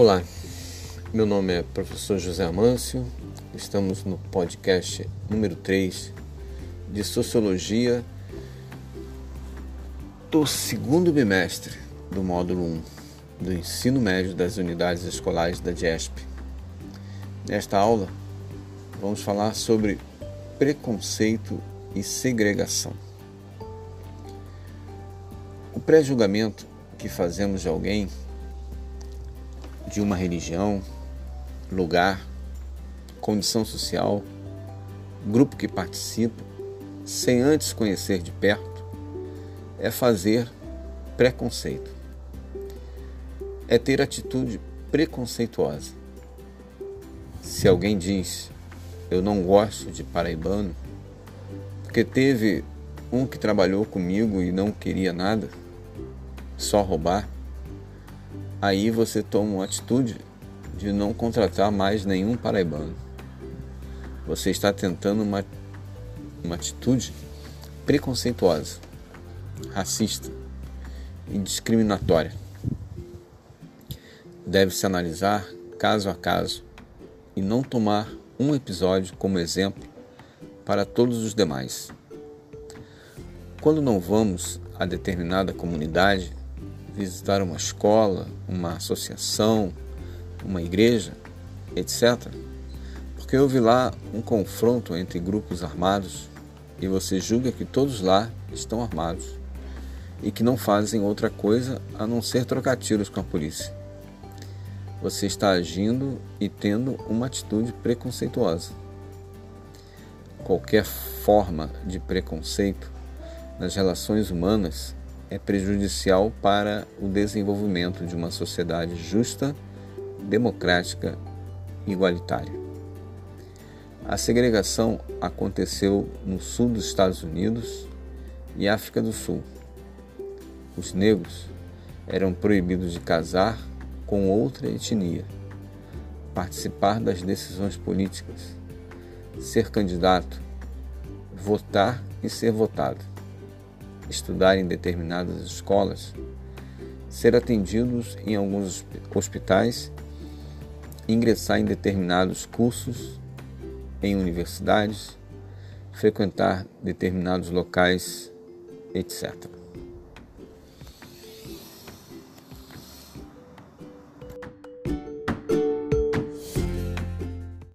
Olá, meu nome é professor José Amâncio, estamos no podcast número 3 de Sociologia do segundo bimestre do módulo 1 do ensino médio das unidades escolares da DIESP. Nesta aula, vamos falar sobre preconceito e segregação. O pré-julgamento que fazemos de alguém de uma religião, lugar, condição social, grupo que participa, sem antes conhecer de perto, é fazer preconceito. É ter atitude preconceituosa. Se alguém diz, eu não gosto de paraibano, porque teve um que trabalhou comigo e não queria nada, só roubar, aí você toma uma atitude de não contratar mais nenhum paraibano. Você está tentando uma, uma atitude preconceituosa, racista e discriminatória. Deve-se analisar caso a caso e não tomar um episódio como exemplo para todos os demais. Quando não vamos a determinada comunidade, visitar uma escola, uma associação, uma igreja, etc. Porque houve lá um confronto entre grupos armados e você julga que todos lá estão armados e que não fazem outra coisa a não ser trocar tiros com a polícia. Você está agindo e tendo uma atitude preconceituosa. Qualquer forma de preconceito nas relações humanas é prejudicial para o desenvolvimento de uma sociedade justa, democrática e igualitária. A segregação aconteceu no sul dos Estados Unidos e África do Sul. Os negros eram proibidos de casar com outra etnia, participar das decisões políticas, ser candidato, votar e ser votado estudar em determinadas escolas, ser atendidos em alguns hospitais, ingressar em determinados cursos em universidades, frequentar determinados locais, etc.